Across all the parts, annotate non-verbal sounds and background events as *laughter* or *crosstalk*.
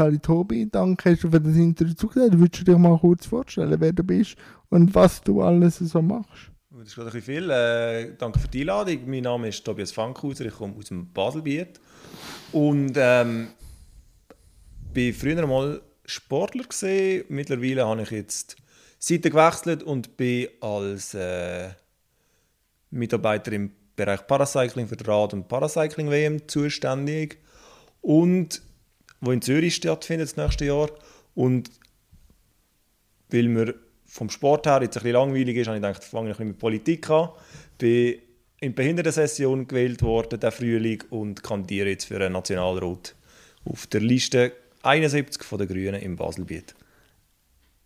Sali Tobi, danke hast du für das Interview zugehört. Würdest du dich mal kurz vorstellen, wer du bist und was du alles so machst? Das ist gerade ein viel. Äh, danke für die Einladung. Mein Name ist Tobias Fankhauser, ich komme aus dem Baselbiet. Und ähm, bin früher mal Sportler gesehen. Mittlerweile habe ich jetzt Seite gewechselt und bin als äh, Mitarbeiter im Bereich Paracycling für die Rad- und Paracycling-WM zuständig. Und wo in Zürich stattfindet das nächste Jahr. Und weil mir vom Sport her jetzt ein bisschen langweilig ist, habe ich gedacht, fange ich mit Politik an. Bin in Behindertensession gewählt worden, der Frühling, und kandidiere jetzt für einen Nationalrat auf der Liste 71 von den Grünen im Baselbiet.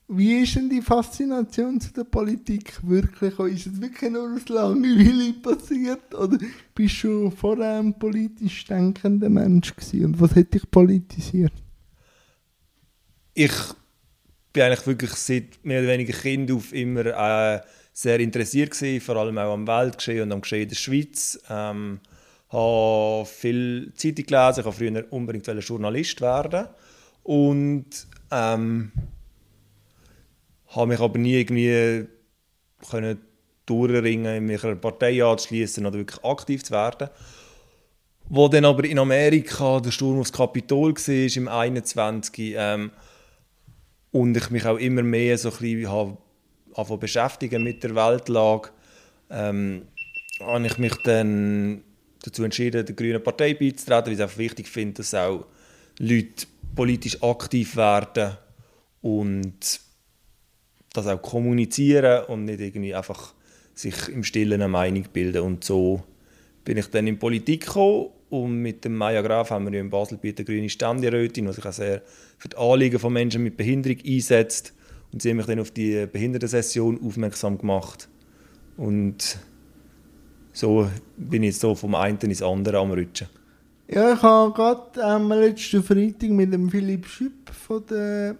Wie ist denn die Faszination zu der Politik wirklich? Ist es wirklich nur aus Langeweile passiert? Oder bist du vorher ein politisch denkender Mensch gewesen? Und was hat dich politisiert? Ich bin eigentlich wirklich seit mehr oder weniger Kind auf immer äh, sehr interessiert gewesen, vor allem auch am Weltgeschehen und am Geschehen in der Schweiz. Ähm, habe viel Zeitung gelesen, ich wollte früher unbedingt Journalist werden und ähm, habe mich aber nie irgendwie können durchringen, mich einer Partei anzuschließen oder wirklich aktiv zu werden. Wo dann aber in Amerika der Sturm aufs Kapitol war, im 21. Ähm, und ich mich auch immer mehr so ein bisschen beschäftigen mit der Weltlage, ähm, habe ich mich dann dazu entschieden, der Grünen Partei beizutreten, weil ich es einfach wichtig finde, dass auch Leute politisch aktiv werden und das auch kommunizieren und nicht irgendwie einfach sich im Stillen eine Meinung bilden. Und so bin ich dann in Politik gekommen und mit dem Maya Graf haben wir in Basel eine grüne Ständerätin, die sich auch sehr für die Anliegen von Menschen mit Behinderung einsetzt. Und sie haben mich dann auf die Behindertensession aufmerksam gemacht. Und so bin ich jetzt so vom einen ins andere am Rutschen. Ja, ich habe gerade am letzten Freitag mit dem Philipp Schüpp von der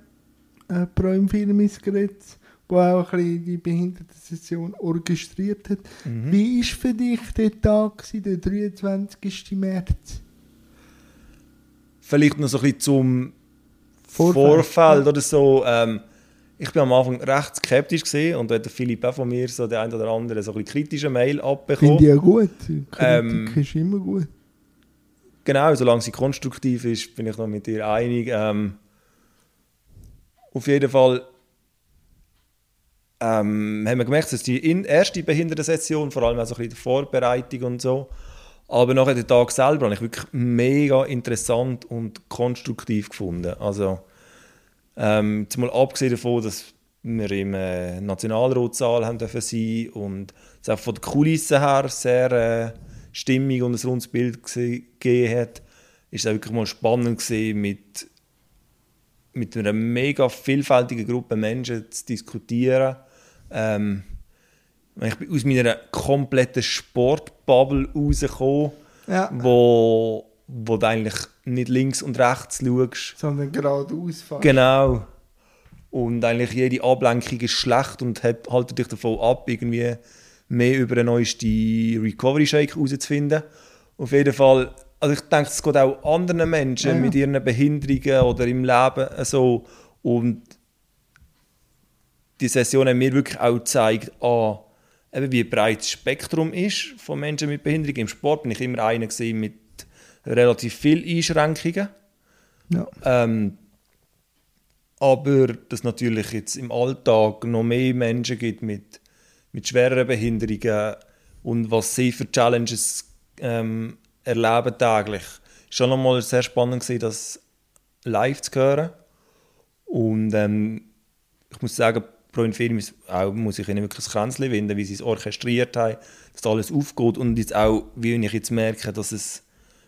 äh, Prime Firmis geredet wo auch ein bisschen die Behindertensession orchestriert hat. Mhm. Wie war für dich der Tag, der 23. März? Vielleicht noch so ein bisschen zum Vorfeld, Vorfeld oder so. Ähm, ich bin am Anfang recht skeptisch gesehen und hat Philipp auch von mir so der ein oder andere so ein kritische Mail abbekommen. Finde ich ja gut. Kritik ähm, ist immer gut. Genau, solange sie konstruktiv ist, bin ich noch mit dir einig. Ähm, auf jeden Fall ähm, haben wir gemerkt, dass die erste Behindertensession, vor allem auch so ein bisschen die Vorbereitung und so, aber nachher den Tag selber habe ich wirklich mega interessant und konstruktiv gefunden. Also ähm, mal abgesehen davon, dass wir im äh, Nationalratssaal haben dürfen und es auch von der Kulisse her sehr äh, stimmig und ein rundes Bild gegeben hat, ist es auch wirklich mal spannend gewesen, mit mit einer mega vielfältigen Gruppe Menschen zu diskutieren. Ähm, ich bin aus meiner kompletten Sportbubble rausgekommen, ja. wo, wo du eigentlich nicht links und rechts schaust. Sondern geradeaus fährst. Genau. Und eigentlich jede Ablenkung ist schlecht und haltet dich davon ab, irgendwie mehr über den neuesten Recovery Shake herauszufinden. Auf jeden Fall also ich denke, es geht auch anderen Menschen ja. mit ihren Behinderungen oder im Leben so. Und die Session hat mir wirklich auch gezeigt, ah, eben wie breit das Spektrum ist von Menschen mit Behinderung. Im Sport bin ich immer einer mit relativ vielen Einschränkungen. Ja. Ähm, aber dass es natürlich jetzt im Alltag noch mehr Menschen gibt mit, mit schwereren Behinderungen und was sie für Challenges ähm, erleben täglich. Es war schon nochmal sehr spannend, gewesen, das live zu hören. Und ähm, ich muss sagen, pro Film auch, muss ich ihnen wirklich ein Kränzchen winden, wie sie es orchestriert haben, dass alles aufgeht und jetzt auch, wie ich jetzt merke, dass es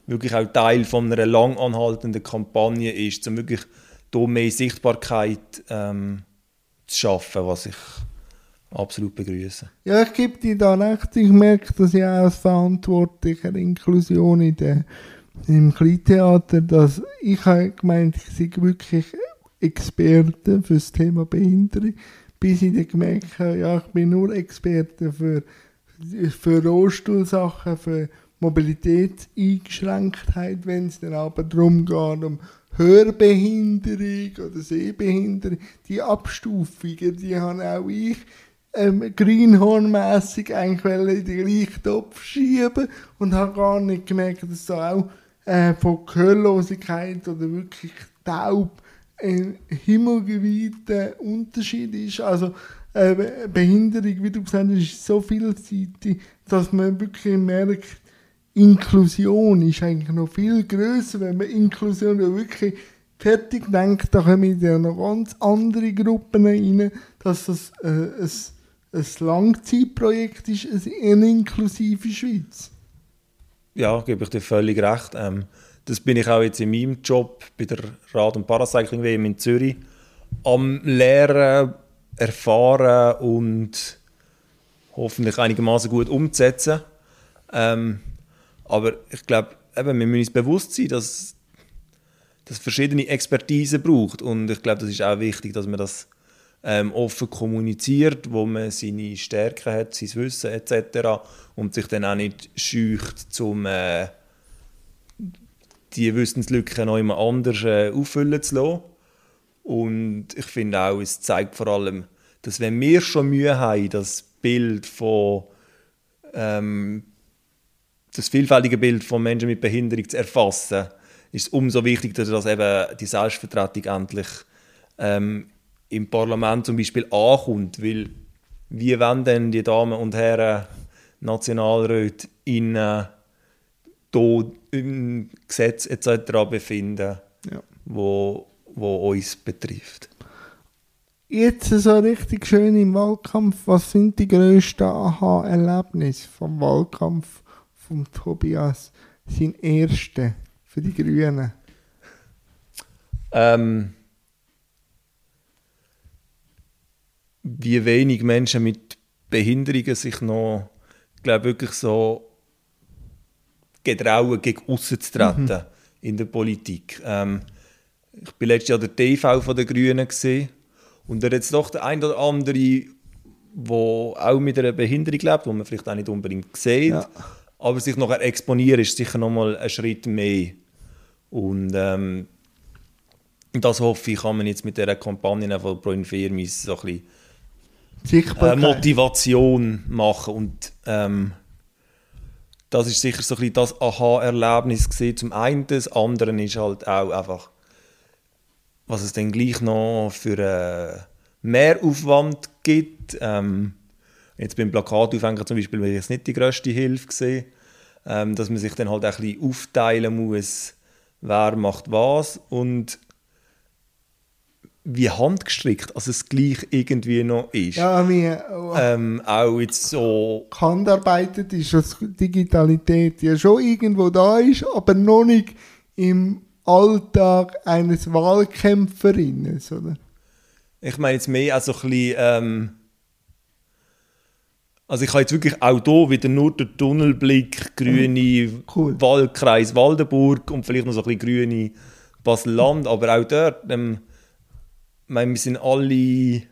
wirklich auch Teil von einer lang anhaltenden Kampagne ist, um wirklich hier mehr Sichtbarkeit ähm, zu schaffen, was ich absolut begrüßen. Ja, ich gebe dir da recht. Ich merke dass ich auch als Verantwortlicher Inklusion in der, im Kleintheater, dass ich habe gemeint, ich sei wirklich Experte für das Thema Behinderung, bis ich dann gemerkt habe, ja, ich bin nur Experte für, für Rollstuhlsachen, für Mobilitätseingeschränktheit, wenn es dann aber darum geht, um Hörbehinderung oder Sehbehinderung, die Abstufungen, die habe auch ich ähm, greenhornmässig eigentlich in den gleichen Topf schieben und habe gar nicht gemerkt, dass da auch äh, von Gehörlosigkeit oder wirklich taub ein himmelgeweiter Unterschied ist. Also äh, Behinderung, wie du gesagt hast, ist so vielseitig, dass man wirklich merkt, Inklusion ist eigentlich noch viel größer, wenn man Inklusion wirklich fertig denkt, da kommen ja noch ganz andere Gruppen rein, dass das äh, ein, ein Langzeitprojekt ist, eine inklusive Schweiz. Ja, gebe ich dir völlig recht. Ähm, das bin ich auch jetzt in meinem Job bei der Rad- und Paracycling WM in Zürich am Lehren, erfahren und hoffentlich einigermaßen gut umzusetzen. Ähm, aber ich glaube, wir müssen uns bewusst sein, dass es verschiedene Expertise braucht. Und ich glaube, das ist auch wichtig, dass man das ähm, offen kommuniziert, wo man seine Stärken hat, sein Wissen etc. und sich dann auch nicht scheucht, um äh, die Wissenslücken noch immer anders äh, auffüllen zu lassen. Und ich finde auch, es zeigt vor allem, dass wenn wir schon Mühe haben, das Bild von ähm, das vielfältige Bild von Menschen mit Behinderung zu erfassen, ist es umso wichtiger, dass eben die Selbstvertretung endlich ähm, im Parlament zum Beispiel ankommt, weil wie wollen denn die Damen und Herren Nationalräte in äh, im Gesetz etc. befinden, ja. wo, wo uns betrifft. Jetzt so richtig schön im Wahlkampf, was sind die grössten Aha-Erlebnisse vom Wahlkampf von Tobias? Sein erste für die Grünen? Ähm, wie wenig Menschen mit Behinderungen sich noch, glaube wirklich so getrauen, gegen außen zu treten mhm. in der Politik. Ähm, ich bin letztes Jahr der TV von den Grünen gesehen und da jetzt doch der ein oder andere, der auch mit einer Behinderung lebt, wo man vielleicht auch nicht unbedingt sieht, ja. aber sich nachher exponiert, ist sicher noch mal ein Schritt mehr. Und ähm, das hoffe ich, kann man jetzt mit dieser Kampagne von Pro Infirmis so ein bisschen äh, Motivation machen und ähm, das ist sicher so ein das Aha-Erlebnis. Zum einen, das andere ist halt auch einfach, was es dann gleich noch für einen Mehraufwand gibt. Ähm, jetzt beim Plakataufhängen zum Beispiel wäre jetzt nicht die grösste Hilfe gesehen, ähm, dass man sich dann halt auch ein bisschen aufteilen muss, wer macht was und wie handgestrickt, also es gleich irgendwie noch ist. Ja, wir, oh, ähm, auch jetzt so... Handarbeitet ist, dass Digitalität ja schon irgendwo da ist, aber noch nicht im Alltag eines Wahlkämpferinnen, oder? Ich meine jetzt mehr als so ein bisschen... Ähm, also ich habe jetzt wirklich auch hier wieder nur den Tunnelblick, grüne cool. Wahlkreis Waldenburg und vielleicht noch so ein bisschen grüne Basel-Land, aber auch dort... Ähm, meine, wir sind alle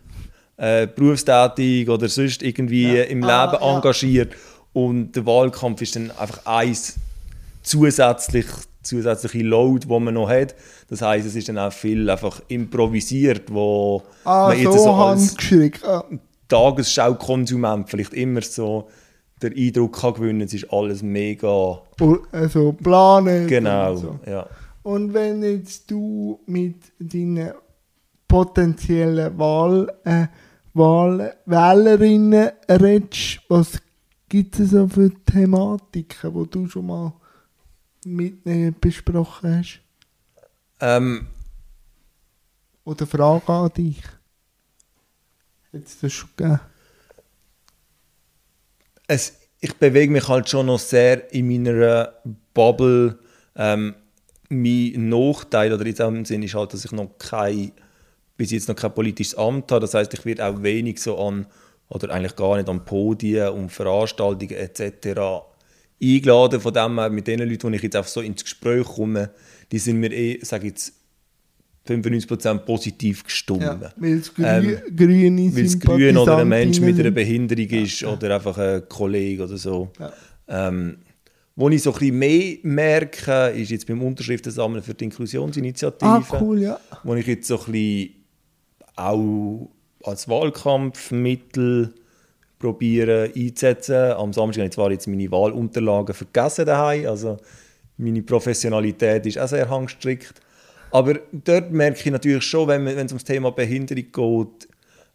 äh, berufstätig oder sonst irgendwie ja. im ah, Leben ja. engagiert und der Wahlkampf ist dann einfach eins zusätzlich zusätzliche Load, wo man noch hat. Das heißt, es ist dann auch viel einfach improvisiert, wo ah, man jetzt so, so als ah. Tagesschau-Konsument vielleicht immer so den Eindruck kann gewinnen, es ist alles mega... Also planen. Genau, und so. ja. Und wenn jetzt du mit deinen potenziellen Wahl, äh, Wahl Wählerinnen redest, was gibt es so für Thematiken, die du schon mal mit ihnen besprochen hast? Ähm, Oder Frage an dich? Hat es das schon gegeben? Es, ich bewege mich halt schon noch sehr in meiner Bubble. Ähm, mein Nachteil, oder in diesem Sinne, ist halt, dass ich noch keine bis jetzt noch kein politisches Amt habe. Das heißt, ich werde auch wenig so an, oder eigentlich gar nicht an Podien und Veranstaltungen etc. eingeladen. Von dem her, mit den Leuten, die ich jetzt einfach so ins Gespräch komme, die sind mir eh, sage jetzt, 95% positiv gestimmt. Ja, weil es grü ähm, Weil es grün oder ein Mensch mit einer Behinderung ist ja. oder einfach ein Kollege oder so. Ja. Ähm, wo ich so ein bisschen mehr merke, ist jetzt beim Unterschriftensammeln für die Inklusionsinitiative. Ah, cool, ja. Wo ich jetzt so ein bisschen auch als Wahlkampfmittel probiere einzusetzen. Am Samstag habe ich zwar jetzt meine Wahlunterlagen vergessen daheim, also meine Professionalität ist auch sehr hangstrikt. Aber dort merke ich natürlich schon, wenn, es ums Thema Behinderung geht,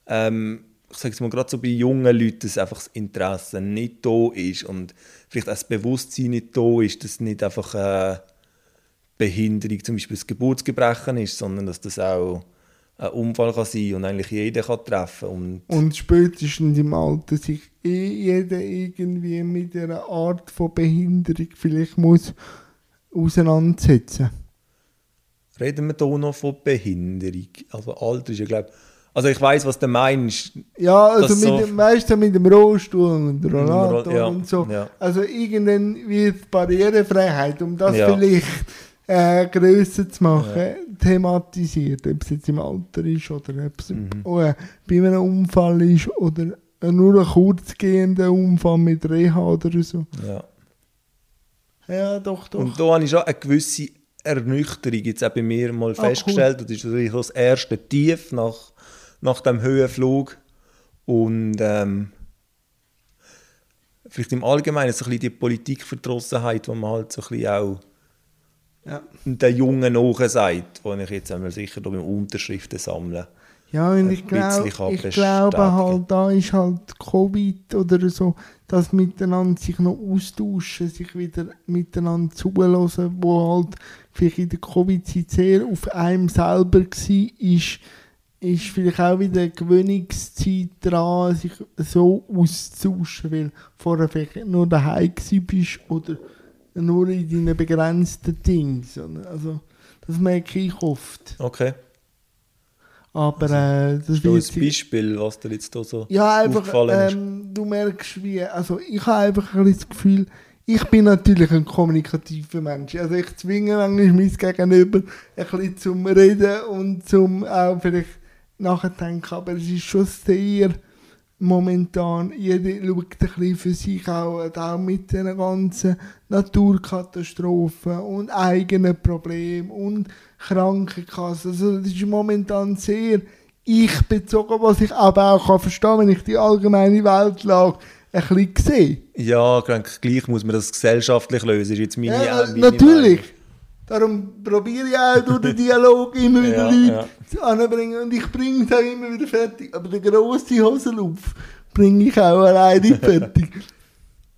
ähm, ich sage es mal gerade so bei jungen Leuten, dass einfach das Interesse nicht da ist und vielleicht auch das Bewusstsein nicht da ist, dass nicht einfach eine Behinderung, zum Beispiel das Geburtsgebrechen ist, sondern dass das auch ein Unfall kann sein und eigentlich jeder kann treffen und, Und spätestens im Alter sich eh jeder irgendwie mit einer Art von Behinderung vielleicht muss auseinandersetzen. reden wir hier noch von Behinderung. Also Alter ist ja glaube also ich weiß, was du meinst. Ja, also mit so- dem, du, mit dem Rollstuhl und Rollator Ja, und so. ja. Also irgendwann wird Barrierefreiheit, um das Ja. vielleicht äh, grösser zu machen, thematisiert. Ob es jetzt im Alter ist oder ob es Mhm. äh, bei einem Unfall ist oder äh, nur ein kurzgehender Unfall mit Reha oder so. Ja. Ja, doch, doch. Und da habe ich schon eine gewisse Ernüchterung jetzt auch bei mir mal Ah, festgestellt. Das ist natürlich das erste Tief nach, nach dem Höhenflug. Und ähm, vielleicht im Allgemeinen so ein bisschen die Politikverdrossenheit, die man halt so ein bisschen auch ja. den Jungen nachsagt, die ich jetzt einmal sicher beim Unterschriften sammeln. Ja, und ich, glaub, ich glaube halt, da ist halt Covid oder so, das miteinander sich noch austauschen, sich wieder miteinander zulassen, wo halt vielleicht in der Covid-Zeit sehr auf einem selber war, ist, ist vielleicht auch wieder eine Gewöhnungszeit dran, sich so auszutauschen, weil vorher vielleicht nur daheim bist oder nur in deinen begrenzten Dingen. Also, das merke ich oft. Okay. Aber äh, das ist ein wird sich- Beispiel, was dir jetzt da so ja, einfach, aufgefallen ist. ähm, du merkst wie, also ich habe einfach ein das Gefühl, ich bin natürlich ein kommunikativer Mensch. Also ich zwinge manchmal mein Gegenüber ein bisschen zum Reden und zum auch vielleicht nachdenken, aber es ist schon sehr momentan, jeder schaut ein bisschen für sich auch, auch mit den ganzen Naturkatastrophen und eigenen Problemen und Krankenkassen. Also das ist momentan sehr ich bezogen, was ich aber auch kann verstehen wenn ich die allgemeine Weltlage ein bisschen sehe. Ja, ich denke, gleich muss man das gesellschaftlich lösen. Ist jetzt meine, Ja, äh, meine natürlich. Darum probiere ich auch durch den Dialog immer wieder Ja, Leute anzubringen und ich bringe es auch immer wieder fertig. Aber den grossen Hosenlauf bringe ich auch alleine fertig. *laughs*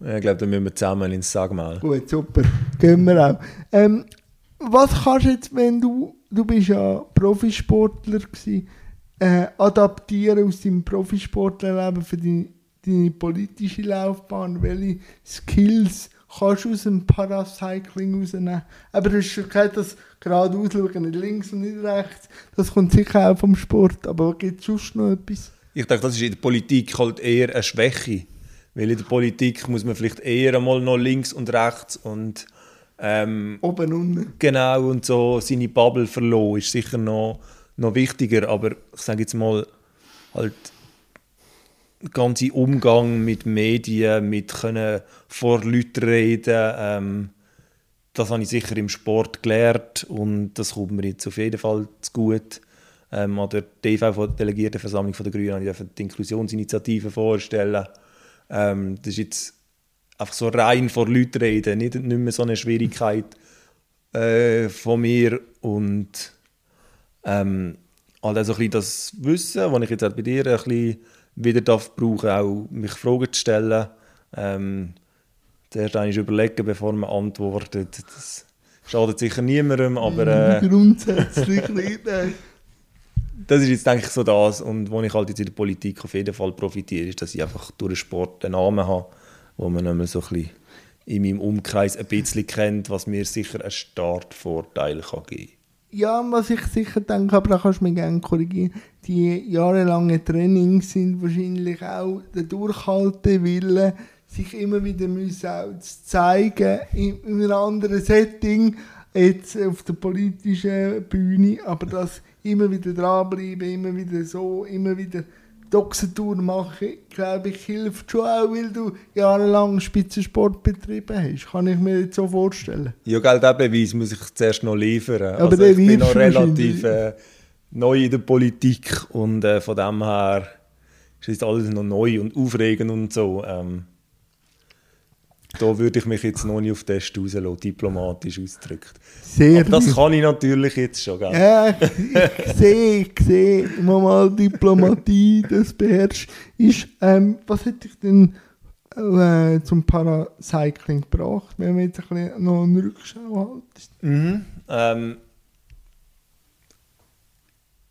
Ich glaube, da müssen wir zusammen ins Sagmal. Gut, super. Gehen wir auch. Ähm, was kannst du jetzt, wenn du, du bist ja Profisportler gewesen, äh, adaptieren aus deinem Profisportlerleben für deine, deine politische Laufbahn? Welche Skills kannst du aus dem Paracycling rausnehmen? Aber du hast schon gesagt, dass gerade ausschauen, nicht links und nicht rechts, das kommt sicher auch vom Sport. Aber gibt es sonst noch etwas? Ich denke, das ist in der Politik halt eher eine Schwäche. Weil in der Politik muss man vielleicht eher einmal noch links und rechts und ähm, Oben, unten. genau und so seine Bubble verloren ist sicher noch, noch wichtiger. Aber ich sage jetzt mal, halt ganze Umgang mit Medien, mit können vor Leuten reden, ähm, das habe ich sicher im Sport gelernt und das kommt mir jetzt auf jeden Fall zu gut. Ähm, an der DV-Delegiertenversammlung der Grünen habe ich die Inklusionsinitiative vorstellen. Ähm, das ist jetzt einfach so rein vor Leuten reden, nicht, nicht mehr so eine Schwierigkeit äh, von mir und ähm, halt auch so ein bisschen das Wissen, das ich jetzt auch bei dir ein bisschen wieder darf brauchen, auch mich Fragen zu stellen. Ähm, zuerst einmal überlegen, bevor man antwortet. Das schadet sicher niemandem, aber äh, Grundsätzlich nicht. nein. *laughs* das ist jetzt denke ich so das und wo ich halt jetzt in der Politik auf jeden Fall profitiere, ist, dass ich einfach durch den Sport einen Namen habe, wo man mehr so ein bisschen in meinem Umkreis ein bisschen kennt, was mir sicher einen Startvorteil kann geben Ja, was ich sicher denke, aber da kannst du mich gerne korrigieren, die jahrelangen Trainings sind wahrscheinlich auch der Durchhaltewille, sich immer wieder zu zeigen in, in einem anderen Setting, jetzt auf der politischen Bühne, aber das immer wieder dranbleiben, immer wieder so, immer wieder Doxentour machen, glaube ich, hilft schon auch, weil du jahrelang Spitzensport betrieben hast. Kann ich mir jetzt so vorstellen. Ja, gell, den Beweis muss ich zuerst noch liefern. Aber also ich bin noch relativ äh, neu in der Politik und äh, von dem her ist alles noch neu und aufregend und so. Ähm, da würde ich mich jetzt noch nicht auf Test rauslassen, diplomatisch ausgedrückt. Sehr Aber das kann ich natürlich jetzt schon, gell? Ja, ich, sehe, ich sehe, wenn mal Diplomatie, das beherrscht, ist, ähm, was hätte ich denn äh, zum Paracycling gebracht, wenn wir jetzt ein bisschen noch eine Rückschau halten? Mhm. Ähm,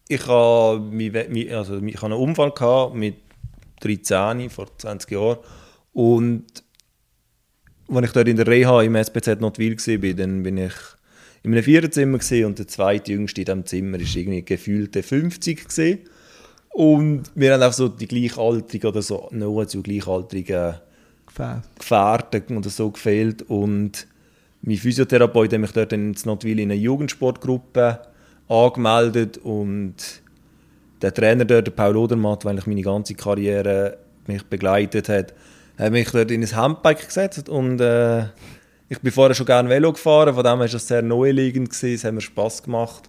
ich habe also, ich habe einen Unfall gehabt mit 13 vor 20 Jahren und als ich dort in der Reha im SPZ Notwil war, dann bin ich in einem Viererzimmer gewesen und der zweite Jüngste in diesem Zimmer war irgendwie gefühlte 50 gewesen. und wir haben auch so die Gleichaltrigen oder so nahezu Gleichaltrigen. Gefährten oder so gefehlt und mein Physiotherapeut hat mich dort in Notwil in eine Jugendsportgruppe angemeldet und der Trainer dort, der Paul Odermatt, weil ich meine ganze Karriere mich begleitet hat, hat mich dort in ein Handbike gesetzt und äh, ich bin vorher schon gerne Velo gefahren, von dem her war das sehr gewesen, es hat mir Spass gemacht.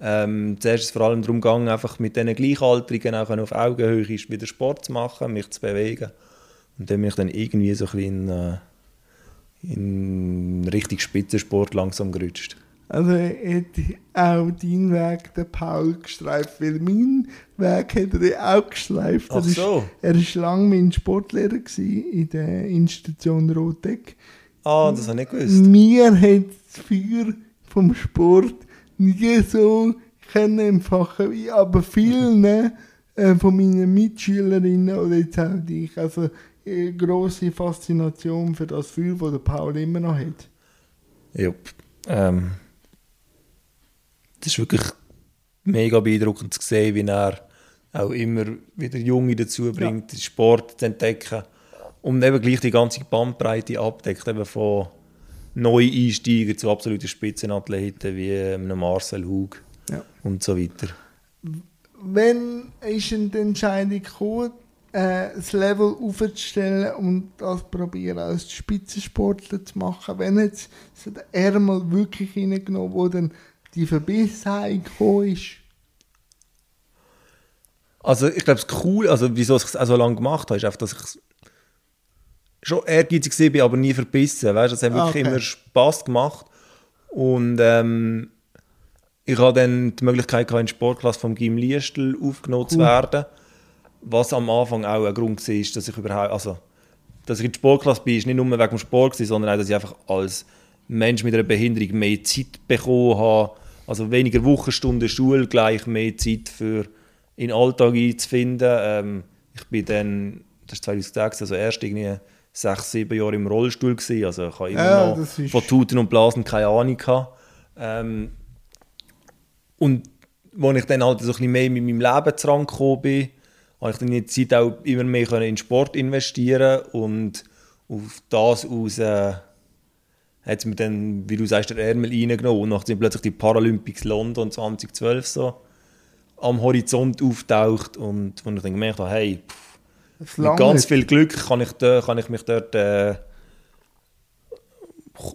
Ähm, zuerst ist es vor allem darum gegangen, einfach mit diesen Gleichaltrigen auch auf Augenhöhe wieder Sport zu machen, mich zu bewegen. Und dann bin ich dann irgendwie so ein bisschen in, äh, in richtig Spitzensport langsam gerutscht. Also hätte auch dein Weg den Paul gestreift, weil mein Weg hat er auch gestreift. Ach er ist, so. Er war lange mein Sportlehrer in der Institution Rotek. Ah, das habe ich nicht gewusst. Mir hat das Feuer vom Sport nie so können empfachen wie aber vielen äh, von meinen Mitschülerinnen oder jetzt auch dich. Also äh, grosse Faszination für das Feuer, das der Paul immer noch hat. Ja. Ähm, das ist wirklich mega beeindruckend zu sehen, wie er auch immer wieder Junge dazu bringt, den Sport zu entdecken und eben gleich die ganze Bandbreite abdeckt, eben von Neueinsteigern zu absoluten Spitzenathleten wie einem Marcel Hug Ja. und so weiter. Wenn ist denn die Entscheidung gekommen, äh, das Level aufzustellen und das probieren als Spitzensportler zu machen? Wenn jetzt so der Ärmel wirklich reingenommen dann die gekommen ist? Also ich glaube, das cool, also wieso ich es auch so lange gemacht habe, ist einfach, dass ich schon ehrgeizig war, aber nie verbissen. Weißt, es hat wirklich okay. immer Spass gemacht. Und ähm, ich hatte dann die Möglichkeit, gehabt, in die Sportklasse vom Gym Liestel aufgenommen zu Cool. werden. Was am Anfang auch ein Grund war, dass ich überhaupt, also, dass ich in die Sportklasse bin, ist nicht nur wegen dem Sport, sondern auch, dass ich einfach als Mensch mit einer Behinderung mehr Zeit bekommen habe. Also weniger Wochenstunden Schule, gleich mehr Zeit für in den Alltag einzufinden. Ähm, ich bin dann, das ist 2006, also erst irgendwie sechs, sieben Jahre im Rollstuhl gewesen. Also ich habe immer Ja, noch von Tuten und Blasen keine Ahnung gehabt. Ähm, und als ich dann halt so ein bisschen mehr mit meinem Leben zusammengekommen bin, habe ich dann der Zeit auch immer mehr können in Sport investieren und auf das aus äh, hat es mir dann, wie du sagst, der Ärmel reingenommen und sind plötzlich die Paralympics London 2012 so am Horizont auftaucht und wo ich dann gemerkt habe, hey, pff, mit ganz nicht. viel Glück kann ich, da, kann ich mich dort äh,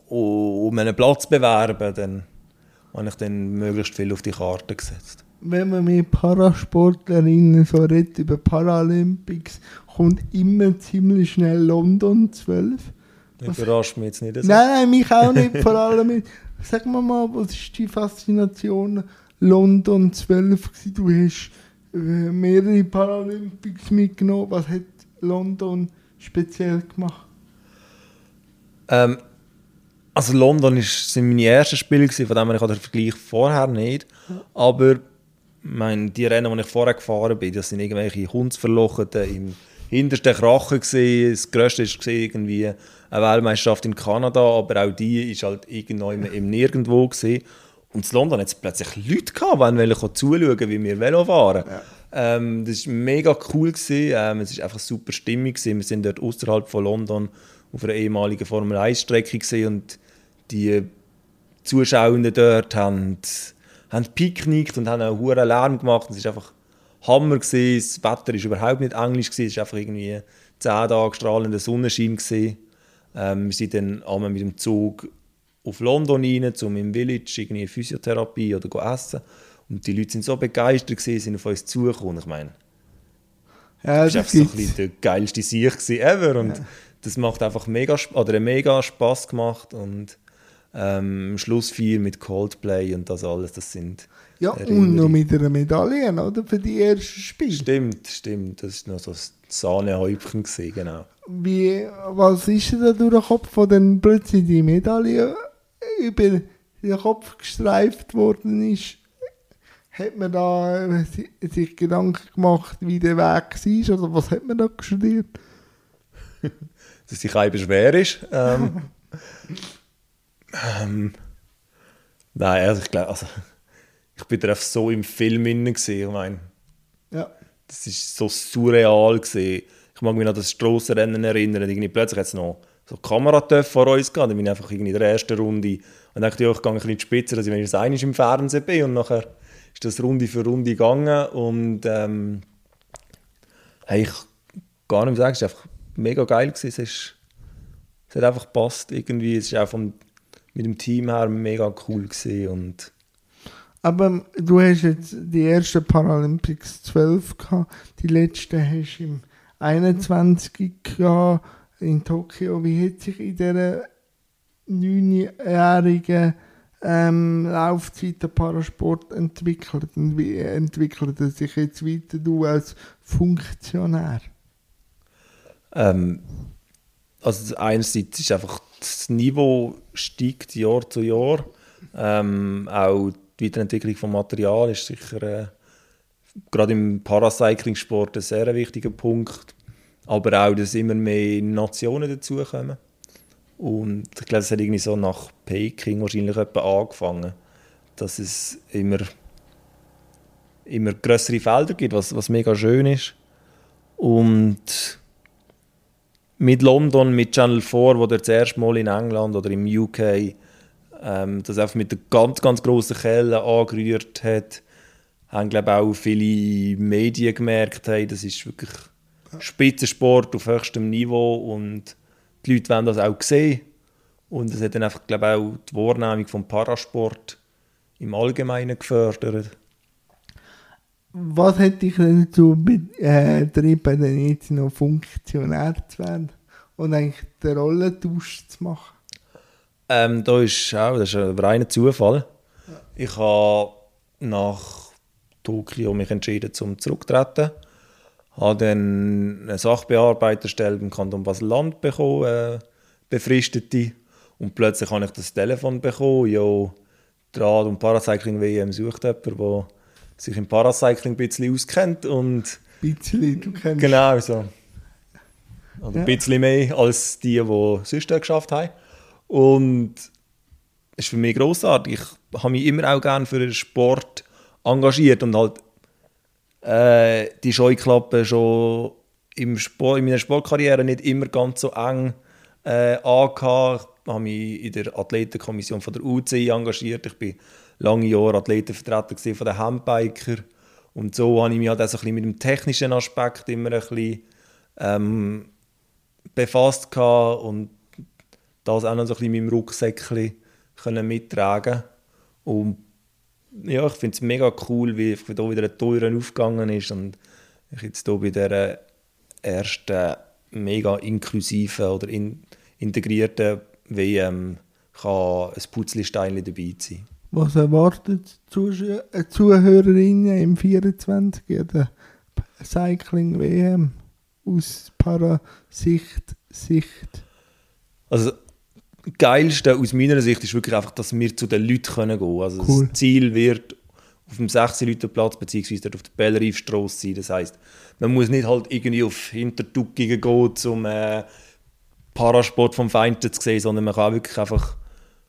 um einen Platz bewerben, dann habe ich dann möglichst viel auf die Karte gesetzt. Wenn man mit Parasportlerinnen so redet über Paralympics, kommt immer ziemlich schnell London 12. Überrascht mich jetzt nicht so. Nein, nein, mich auch nicht. Vor allem, sag mal mal, was ist die Faszination London 12 gewesen? Du hast äh, mehrere Paralympics mitgenommen. Was hat London speziell gemacht? Ähm, also London ist, sind meine ersten Spiele, gewesen, von dem her ich den Vergleich vorher nicht. Aber mein, die Rennen, die ich vorher gefahren bin, das sind irgendwelche Hundsverlocheten im hintersten Krachen gewesen. Das Größte war irgendwie eine Weltmeisterschaft in Kanada, aber auch die ist halt irgendwo im, im Nirgendwo gewesen. Und in London hat es plötzlich Leute gehabt, die wollen zuschauen, wie wir Velo fahren. Ähm, das war mega cool. Gewesen. Ähm, es war einfach super Stimmung. Gewesen. Wir sind dort außerhalb von London auf einer ehemaligen Formel-1-Strecke gewesen und die Zuschauenden dort haben, haben picknickt und haben einen hohen Lärm gemacht. Es war einfach Hammer gewesen. Das Wetter war überhaupt nicht englisch gewesen. Es war einfach irgendwie zehn Tage strahlender Sonnenschein gewesen. Ähm, wir sind dann einmal mit dem Zug auf London rein, um im Village irgendwie Physiotherapie oder essen. Und die Leute sind so begeistert gewesen, sind auf uns zugekommen. Ich meine, Ja, das war so ein bisschen der geilste Sieg ever. Und das macht einfach mega, oder mega Spass gemacht. Und ähm, Schluss viel mit Coldplay und das alles, das sind Ja, und noch mit einer Medaille, oder? Für die ersten Spiele. Stimmt, stimmt. Das war noch so ein Sahnehäubchen, gewesen, genau. Wie, was ist dir da durch den Kopf, wo dann plötzlich die Medaille über den Kopf gestreift worden ist? Hat man da si- sich Gedanken gemacht, wie der Weg war? Oder was hat man da studiert? *laughs* Dass sich eben schwer ist. Ähm, *laughs* ähm, nein, also ich glaube, also, ich bin da einfach so im Film inne gewesen, ich meine, Ja. das ist so surreal gewesen. Ich mag mich an das Strassenrennen erinnern, irgendwie plötzlich es noch so Kameratöpfe vor uns gehabt, dann bin ich einfach irgendwie in der ersten Runde und dachte, ja, ich gehe ein bisschen in die Spitze, dass ich wenigstens einmal im Fernsehen bin und nachher ist das Runde für Runde gegangen und ähm, hey, ich gar nicht mehr sagen, es war einfach mega geil gewesen. Es, ist, es hat einfach gepasst irgendwie, es ist auch vom, mit dem Team her mega cool gewesen und Aber du hast jetzt die ersten Paralympics 12 gehabt, die letzten hast du im 21 gehabt in Tokio. Wie hat sich in dieser neunjährigen ähm, Laufzeit der Parasport entwickelt? Und wie entwickelt er sich jetzt weiter, du als Funktionär? Ähm, also einerseits ist einfach das Niveau steigt Jahr zu Jahr. Ähm, auch die Weiterentwicklung von Material ist sicher äh, gerade im Paracycling-Sport ein sehr wichtiger Punkt. Aber auch, dass immer mehr Nationen dazukommen. Und ich glaube, es hat irgendwie so nach Peking wahrscheinlich etwa angefangen, dass es immer, immer größere Felder gibt, was, was mega schön ist. Und mit London, mit Channel 4, wo der das erste Mal in England oder im UK ähm, das einfach mit der ganz, ganz grossen Kelle angerührt hat, haben glaube auch viele Medien gemerkt, hey, das ist wirklich Spitzensport auf höchstem Niveau und die Leute wollen das auch sehen. Und es hat dann einfach, glaube auch die Wahrnehmung vom Parasport im Allgemeinen gefördert. Was hat dich denn dazu be- äh, denn jetzt noch Funktionär zu werden und eigentlich den Rollentausch zu machen? Ähm, da ist auch, das ist ein reiner Zufall. Ich habe nach Tokio mich entschieden zum zurücktreten. Habe dann eine Sachbearbeiterstelle beim Kanton Basel-Land bekommen, äh, befristete. Und plötzlich habe ich das Telefon bekommen, ja, Rad- und Paracycling-WM sucht jemanden, der sich im Paracycling ein bisschen auskennt und Bisschen, du kennst Genau so. Oder Ja. ein bisschen mehr als die, die sonst geschafft haben. Und es ist für mich grossartig. Ich habe mich immer auch gerne für den Sport engagiert und halt äh, die Scheuklappe schon im Sport, in meiner Sportkarriere nicht immer ganz so eng äh, angehabt. Habe mich in der Athletenkommission von der UCI engagiert. Ich bin lange Jahre Athletenvertreter von den Handbiker. Und so habe ich mich halt auch so ein mit dem technischen Aspekt immer ein bisschen ähm, befasst und das auch noch so ein bisschen in meinem Rucksäckchen können mittragen und ja, ich finde es mega cool, wie hier wieder ein Teuren aufgegangen ist und ich jetzt hier bei dieser ersten mega inklusiven oder in, integrierten WM kann ein Putzlisteinchen dabei sein. Was erwartet die äh, Zuhörerinnen im 24. der Cycling WM aus Parasicht Sicht? Also das Geilste aus meiner Sicht ist wirklich einfach, dass wir zu den Leuten können gehen können. Also Cool. das Ziel wird auf dem 16 Leute Platz beziehungsweise dort auf der Belleriefstrasse sein. Das heisst, man muss nicht halt irgendwie auf Hintertupkingen gehen, zum äh, Parasport vom Feinden zu sehen, sondern man kann wirklich einfach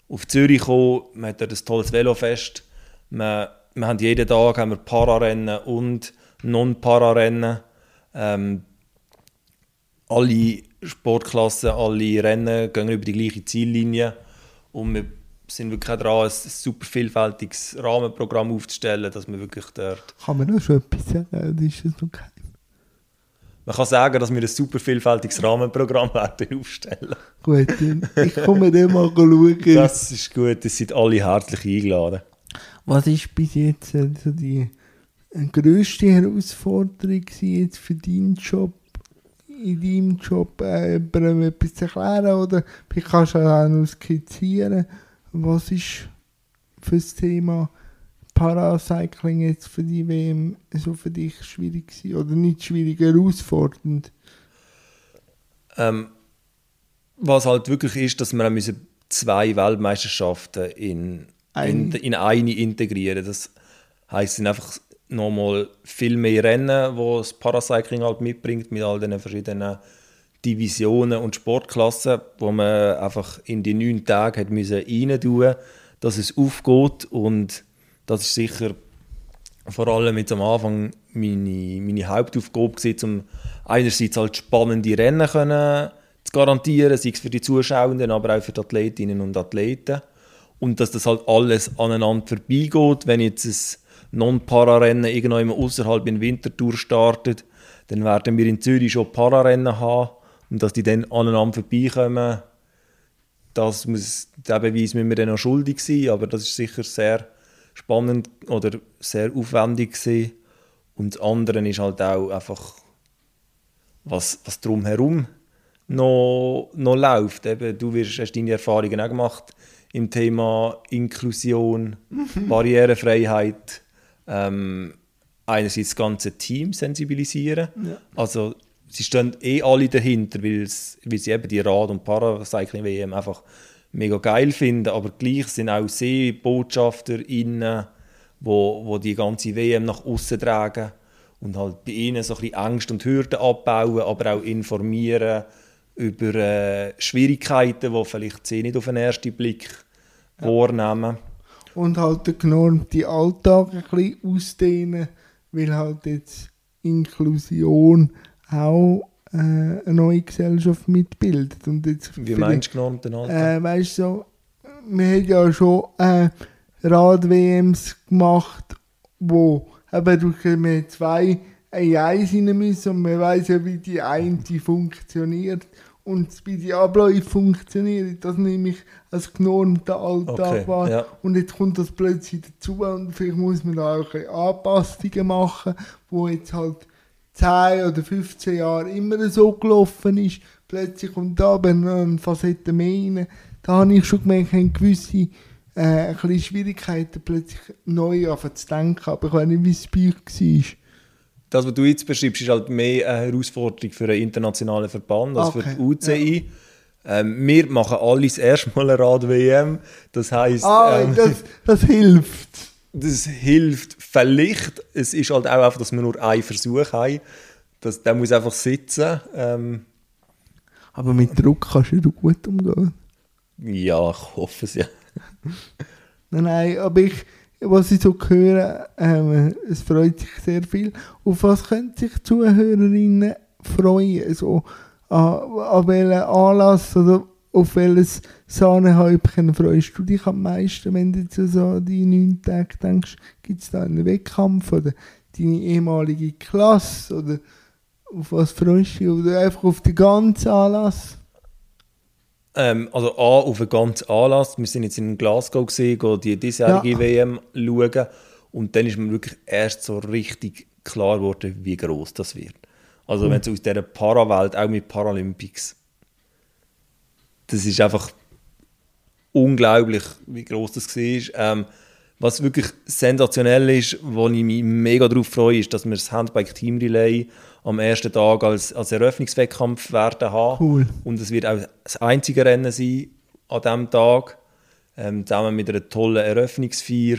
auf Zürich kommen, man hat dort ein tolles Velofest, wir, wir haben jeden Tag haben wir Pararennen und Non-Pararennen. Ähm, alle Sportklassen, alle Rennen gehen über die gleiche Ziellinie und wir sind wirklich auch dran, ein super vielfältiges Rahmenprogramm aufzustellen, dass man wirklich dort... Kann man noch schon etwas sagen? Ist das noch geheim? Man kann sagen, dass wir ein super vielfältiges Rahmenprogramm werden aufstellen. Gut, ich komme dann mal schauen. Das ist gut, es sind alle herzlich eingeladen. Was ist bis jetzt äh, so die äh, grösste Herausforderung jetzt für deinen Job? In deinem Job äh, jemandem etwas zu erklären oder kannst du auch noch skizzieren, was ist für das Thema Paracycling jetzt für die WM so für dich schwierig gewesen? oder nicht schwierig, herausfordernd? Ähm, was halt wirklich ist, dass wir müssen zwei Weltmeisterschaften in, in, in eine integrieren. Das heisst, es sind einfach nochmal viel mehr Rennen, wo das Paracycling halt mitbringt, mit all den verschiedenen Divisionen und Sportklassen, wo man einfach in die neun Tage hat müssen rein tun, dass es aufgeht und das ist sicher vor allem jetzt am Anfang meine, meine Hauptaufgabe gewesen, um einerseits halt spannende Rennen können zu garantieren, sei es für die Zuschauenden, aber auch für die Athletinnen und Athleten. Und dass das halt alles aneinander vorbeigeht. Wenn jetzt ein Non-Para-Rennen irgendwann außerhalb in Wintertour startet, dann werden wir in Zürich schon Para-Rennen haben. Und dass die dann aneinander vorbeikommen, das muss, den Beweis müssen wir dann noch schuldig sein. Aber das ist sicher sehr spannend oder sehr aufwendig gewesen. Und das andere ist halt auch einfach, was, was drumherum noch, noch läuft. Eben, du wirst, hast deine Erfahrungen auch gemacht im Thema Inklusion, Barrierefreiheit. Ähm, einerseits das ganze Team sensibilisieren. Ja. Also sie stehen eh alle dahinter, weil sie eben die Rad- und Paracycling-WM einfach mega geil finden, aber gleich sind auch SeebotschafterInnen, wo, wo die ganze WM nach außen tragen und halt bei ihnen so ein bisschen Ängste und Hürden abbauen, aber auch informieren über äh, Schwierigkeiten, die vielleicht sie nicht auf den ersten Blick ja. wahrnehmen. Und halt den genormten Alltag ein bisschen ausdehnen, weil halt jetzt Inklusion auch äh, eine neue Gesellschaft mitbildet. Und jetzt Wie meinst du genormten Alltag? Äh, weißt du, so, wir haben ja schon äh, Rad-WMs gemacht, wo eben durch wir zwei AIs rein müssen und man weiß ja, wie die eine funktioniert und wie die Abläufe funktionieren. Das nehme ich als genormten Alltag Okay, wahr. ja. Und jetzt kommt das plötzlich dazu und vielleicht muss man da auch ein Anpassungen machen, wo jetzt halt 10 oder 15 Jahre immer so gelaufen ist. Plötzlich kommt da aber noch eine Facette mehr rein. Da habe ich schon gemerkt, ich gewisse äh, ein Schwierigkeiten, plötzlich neu zu denken. Aber ich weiß nicht, wie es bei euch war. Das, was du jetzt beschreibst, ist halt mehr eine Herausforderung für einen internationalen Verband als Okay, für die UCI. Ähm, wir machen alle das erste Mal eine Rad-WM. Das heisst, Ah, ähm, das, das hilft. *laughs* das hilft vielleicht. Es ist halt auch einfach, dass wir nur einen Versuch haben. Das, der muss einfach sitzen. Ähm, Aber mit Druck kannst du gut umgehen. ja, ich hoffe es ja. *laughs* Nein, nein, aber ich, was ich so höre, ähm, es freut sich sehr viel. Auf was können sich Zuhörerinnen freuen? So, an, an welchen Anlass oder auf welches Sahnehäubchen freust du dich am meisten, wenn du jetzt so die neun Tage denkst? Gibt es da einen Wettkampf oder deine ehemalige Klasse? Oder auf was freust du dich? Oder einfach auf den ganzen Anlass? Ähm, also A, auf einen ganzen Anlass. Wir sind jetzt in Glasgow gesehen, gehen die diesjährige Ja. WM schauen. Und dann ist mir wirklich erst so richtig klar geworden, wie groß das wird. Also wenn es aus dieser Parawelt, auch mit Paralympics, das ist einfach unglaublich, wie groß das war. Ähm, was wirklich sensationell ist, wo ich mich mega darauf freue, ist, dass wir das Handbike Team Relay am ersten Tag als, als Eröffnungswettkampf werden haben. Cool. Und es wird auch das einzige Rennen sein an diesem Tag, ähm, zusammen mit einer tollen Eröffnungsfeier,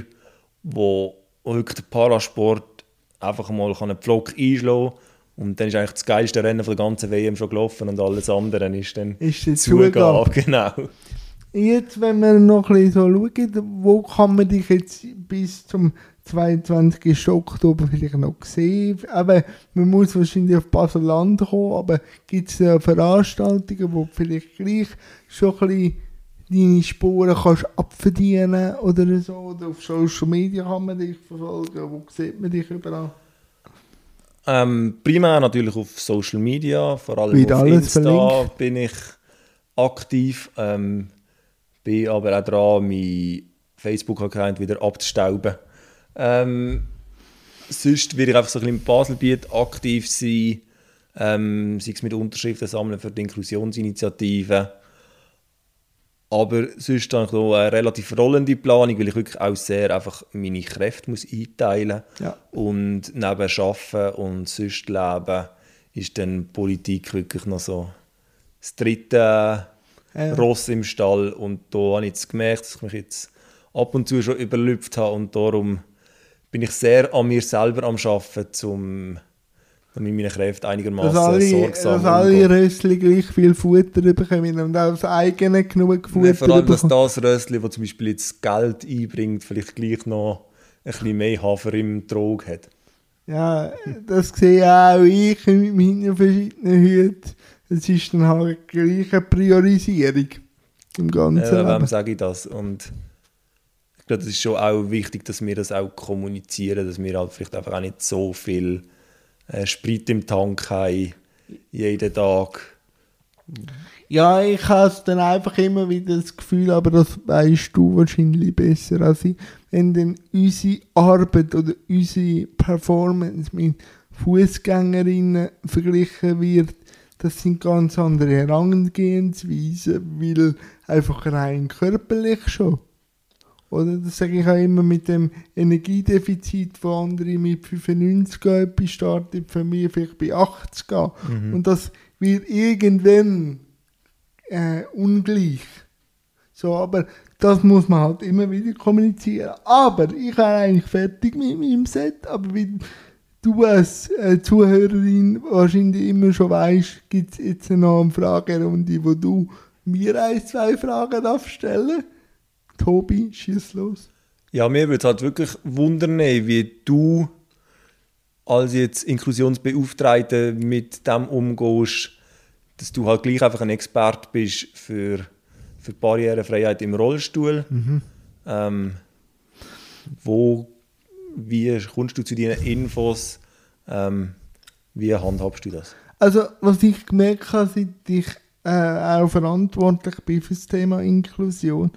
wo wirklich der Parasport einfach mal einen Pflock einschlagen kann. Und dann ist eigentlich das geilste Rennen von der ganzen WM schon gelaufen und alles andere ist dann Ist Zugabe. *laughs* Genau. Jetzt, wenn wir noch ein bisschen so schauen, wo kann man dich jetzt bis zum 22. Oktober vielleicht noch sehen? Aber man muss wahrscheinlich auf Basel-Land kommen, aber gibt es Veranstaltungen, wo du vielleicht gleich schon ein bisschen deine Spuren kannst abverdienen oder so. Oder auf Social Media kann man dich verfolgen. Wo sieht man dich überall? Ähm, primär natürlich auf Social Media, vor allem Wird auf Insta verlinkt? bin ich aktiv. Ähm, bin aber auch dran, mein Facebook-Account wieder abzustauben. Ähm, sonst werde ich einfach so ein bisschen im Baselbiet aktiv sein, ähm, sei es mit Unterschriften sammeln für die Inklusionsinitiative. Aber sonst habe ich noch eine relativ rollende Planung, weil ich wirklich auch sehr einfach meine Kräfte muss einteilen muss. Ja. Und neben Arbeiten und sonst Leben ist dann Politik wirklich noch so das dritte Ja. Ross im Stall. Und da habe ich jetzt gemerkt, dass ich mich jetzt ab und zu schon überlüpft habe und darum bin ich sehr an mir selber am Arbeiten, um damit meine Kräfte Dass einigermaßen alle, sorgsam dass alle umgehen. Rössli gleich viel Futter bekommen und auch das eigene genug Futter Nein, vor allem, dass das Röstli, das zum Beispiel jetzt Geld einbringt, vielleicht gleich noch ein bisschen mehr Hafer im Trog hat. Ja, das sehe auch ich mit meinen verschiedenen Hüten. Es ist dann halt gleich eine Priorisierung im ganzen Äh, wem sage ich das? Und ich glaube, das ist schon auch wichtig, dass wir das auch kommunizieren, dass wir halt vielleicht einfach auch nicht so viel Sprit im Tank haben, jeden Tag. Ja, ich habe dann einfach immer wieder das Gefühl, aber das weißt du wahrscheinlich besser als ich, wenn dann unsere Arbeit oder unsere Performance mit Fußgängerinnen verglichen wird, das sind ganz andere Herangehensweisen, weil einfach rein körperlich schon. Oder das sage ich auch immer mit dem Energiedefizit, wo andere mit 95 etwas starten, für mich vielleicht bei 80 gehen. Und das wird irgendwann äh, ungleich. So, aber das muss man halt immer wieder kommunizieren. Aber ich bin eigentlich fertig mit meinem Set, aber wie du als äh, Zuhörerin wahrscheinlich immer schon weißt, gibt es jetzt noch eine Fragerunde, wo du mir ein, zwei Fragen darfst stellen Tobi, schieß los. Ja, mir würde es halt wirklich wundern, wie du als jetzt Inklusionsbeauftragte mit dem umgehst, dass du halt gleich einfach ein Experte bist für, für Barrierefreiheit im Rollstuhl. Ähm, wo, wie kommst du zu diesen Infos? Ähm, wie handhabst du das? Also, was ich gemerkt habe, seit ich äh, auch verantwortlich bin für das Thema Inklusion,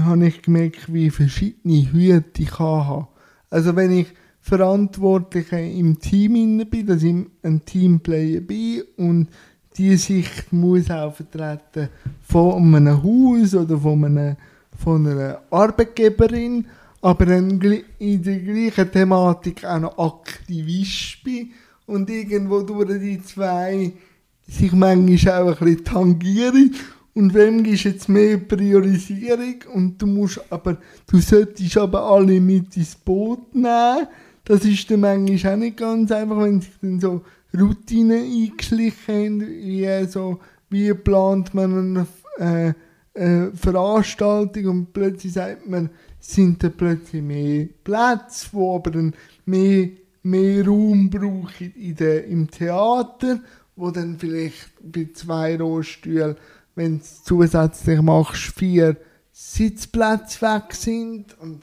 habe ich gemerkt, wie verschiedene Hüte ich habe. Also, wenn ich Verantwortliche im Team bin, dass ich ein Teamplayer bin und die Sicht muss auch vertreten von einem Haus oder von einer, von einer Arbeitgeberin, aber in der gleichen Thematik auch noch Aktivist bin und irgendwo durch die zwei sich manchmal auch ein bisschen tangieren und wem ist jetzt mehr Priorisierung und du musst aber, du solltest aber alle mit ins Boot nehmen. Das ist dann manchmal auch nicht ganz einfach, wenn sich dann so Routinen eingeschlichen haben, wie so, wie plant man eine äh, äh, Veranstaltung und plötzlich sagt man, sind dann plötzlich mehr Plätze, wo aber dann mehr, mehr Raum brauchen in der, im Theater, wo dann vielleicht bei zwei Rollstühlen, wenn du zusätzlich machst, vier Sitzplätze weg sind und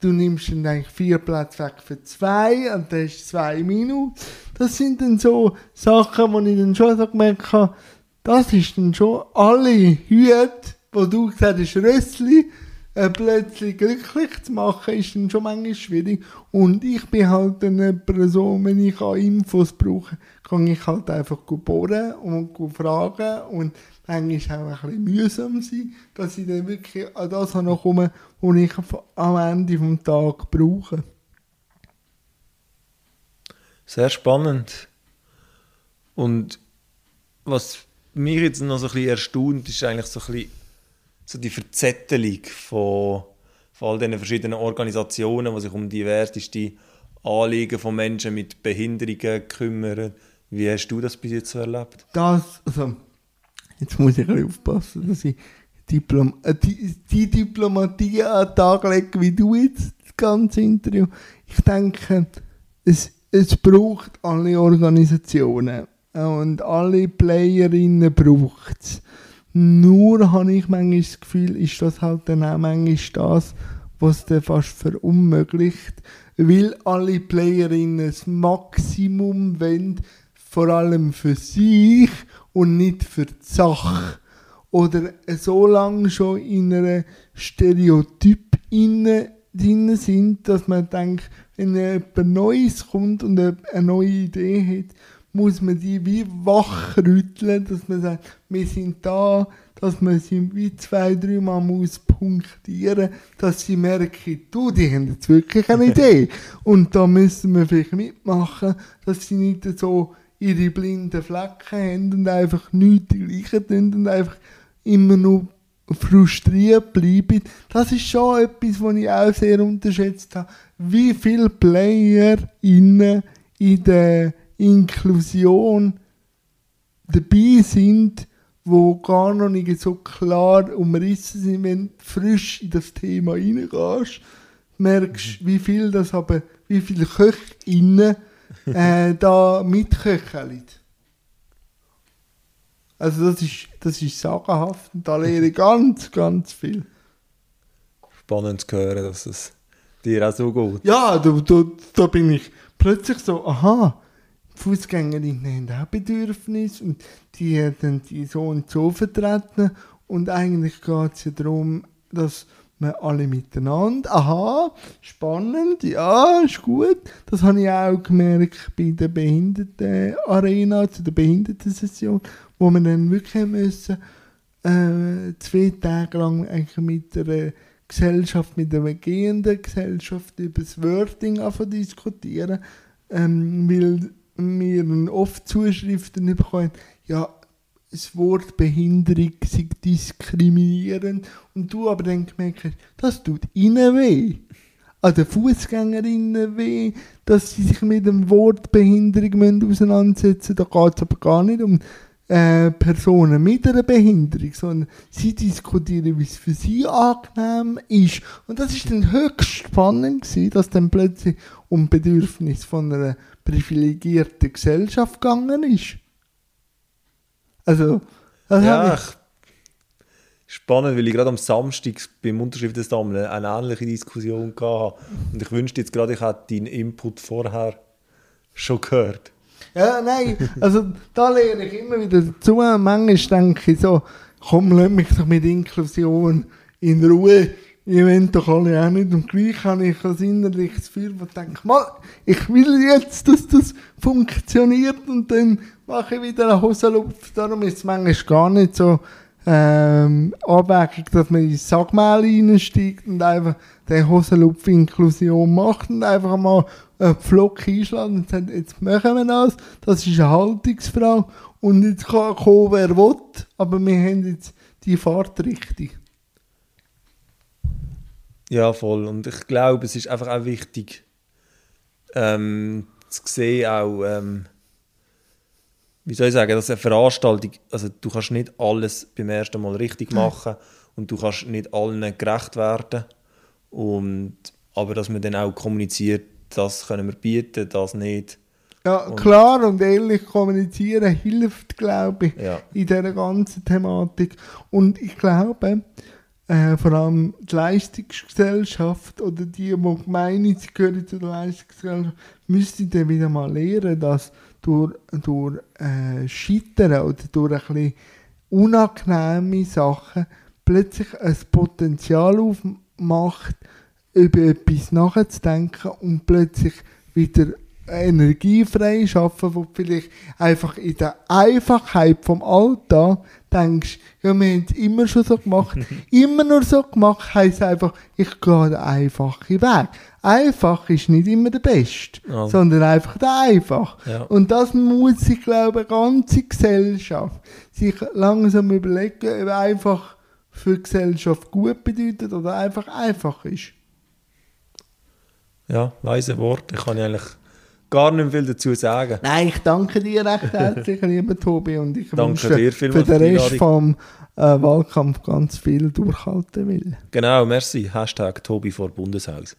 du nimmst dann eigentlich vier Plätze weg für zwei und dann hast du zwei Minuten. Das sind dann so Sachen, wo ich dann schon so gemerkt habe, das ist dann schon alle Hüte, wo du gesagt hast, Rössli, äh, plötzlich glücklich zu machen, ist dann schon manchmal schwierig. Und ich bin halt eine Person, wenn ich auch Infos brauche, kann ich halt einfach bohren und fragen und manchmal auch ein bisschen mühsam sein, dass ich dann wirklich an das komme, was ich am Ende des Tages brauche. Sehr spannend. Und was mich jetzt noch so ein bisschen erstaunt, ist eigentlich so ein bisschen so die Verzettelung von, von all diesen verschiedenen Organisationen, die sich um diverseste Anliegen von Menschen mit Behinderungen kümmern. Wie hast du das bis jetzt so erlebt? Das, also, jetzt muss ich aufpassen, dass ich Diplom äh, die, die Diplomatie an den Tag lege, wie du jetzt, das ganze Interview. Ich denke, es, es braucht alle Organisationen und alle Playerinnen braucht es. Nur habe ich manchmal das Gefühl, ist das halt dann auch manchmal das, was dann fast verunmöglicht, weil alle Playerinnen das Maximum wollen, vor allem für sich und nicht für die Sache. Oder so lange schon in einer Stereotyp drin sind, dass man denkt, wenn etwas Neues kommt und eine neue Idee hat, muss man die wie wachrütteln, dass man sagt, wir sind da, dass man sie wie zwei, dreimal muss punktieren, dass sie merken, du, die haben jetzt wirklich eine *laughs* Idee. Und da müssen wir vielleicht mitmachen, dass sie nicht so ihre blinden Flecken haben und einfach nichts gleichen tun und einfach immer nur frustriert bleiben. Das ist schon etwas, was ich auch sehr unterschätzt habe. Wie viele Player in der Inklusion dabei sind, wo gar noch nicht so klar umrissen sind, wenn du frisch in das Thema reingehst, merkst du, wie viel das aber, wie viele Köchinnen *laughs* äh, da mitköcheln. Also das ist, das ist sagenhaft und da lehre ich ganz, ganz viel. Spannend zu hören, dass es dir auch so geht. Ja, da, da, da bin ich plötzlich so, aha, Fußgängerinnen haben auch Bedürfnisse und die dann die so und so vertreten. Und eigentlich geht es ja darum, dass wir alle miteinander, aha, spannend, ja, ist gut. Das habe ich auch gemerkt bei der Behindertenarena, zu der Behindertensession, wo wir dann wirklich müssen, äh, zwei Tage lang eigentlich mit der Gesellschaft, mit der gehenden Gesellschaft über das Wording diskutieren, ähm, weil wir oft Zuschriften bekommen, ja, das Wort Behinderung sei diskriminierend und du aber dann gemerkt das tut ihnen weh. An den Fußgängerinnen weh, dass sie sich mit dem Wort Behinderung auseinandersetzen müssen. Da geht es aber gar nicht um äh, Personen mit einer Behinderung, sondern sie diskutieren, wie es für sie angenehm ist. Und das ist dann höchst spannend gewesen, dass dann plötzlich um Bedürfnis von einer privilegierten Gesellschaft gegangen ist. Also, das ja, ich spannend, weil ich gerade am Samstag beim Unterschriftensammeln eine ähnliche Diskussion hatte. Und ich wünschte jetzt gerade, ich hätte deinen Input vorher schon gehört. Ja, nein, also da lerne ich immer wieder dazu. Manchmal denke ich so, komm, lass mich doch mit Inklusion in Ruhe. Ihr wollt doch alle auch nicht. Und gleich habe ich ein innerliches Gefühl, wo ich denke, mal, ich will jetzt, dass das funktioniert und dann mache ich wieder eine Hosenlupf. Darum ist es manchmal gar nicht so ähm, abwägig, dass man ins Sagmehl reinsteigt und einfach den Hosenlupf-Inklusion macht und einfach mal einen Pflock einschlägt und sagt, jetzt machen wir das. Das ist eine Haltungsfrage und jetzt kann kommen, wer will, aber wir haben jetzt die Fahrtrichtung. Ja, voll. Und ich glaube, es ist einfach auch wichtig, ähm, zu sehen, auch, ähm, wie soll ich sagen, dass eine Veranstaltung, also du kannst nicht alles beim ersten Mal richtig machen und du kannst nicht allen gerecht werden. Und, aber dass man dann auch kommuniziert, das können wir bieten, das nicht. Ja, und klar und ehrlich kommunizieren hilft, glaube ich, ja. in dieser ganzen Thematik. Und ich glaube, äh, vor allem die Leistungsgesellschaft oder die, die meinen, sie gehören zur Leistungsgesellschaft, müssten dann wieder mal lernen, dass durch, durch äh, Scheitern oder durch ein bisschen unangenehme Sachen plötzlich ein Potenzial aufmacht, über etwas nachzudenken und plötzlich wieder Energie frei schaffen, wo vielleicht einfach in der Einfachheit vom Alltag denkst, ja, wir haben es immer schon so gemacht. *laughs* immer nur so gemacht heisst einfach, ich gehe den einfachen Weg. Einfach ist nicht immer der Beste, ja. sondern einfach der einfach. Ja. Und das muss sich, glaube ich, ganze Gesellschaft sich langsam überlegen, ob einfach für die Gesellschaft gut bedeutet oder einfach einfach ist. Ja, weise Worte. Ich kann eigentlich gar nicht viel dazu sagen. Nein, ich danke dir recht herzlich, lieber Tobi, und ich danke wünsche dir für den Rest vom äh, Wahlkampf ganz viel durchhalten will. Genau, merci. Hashtag Tobi vor Bundeshaus.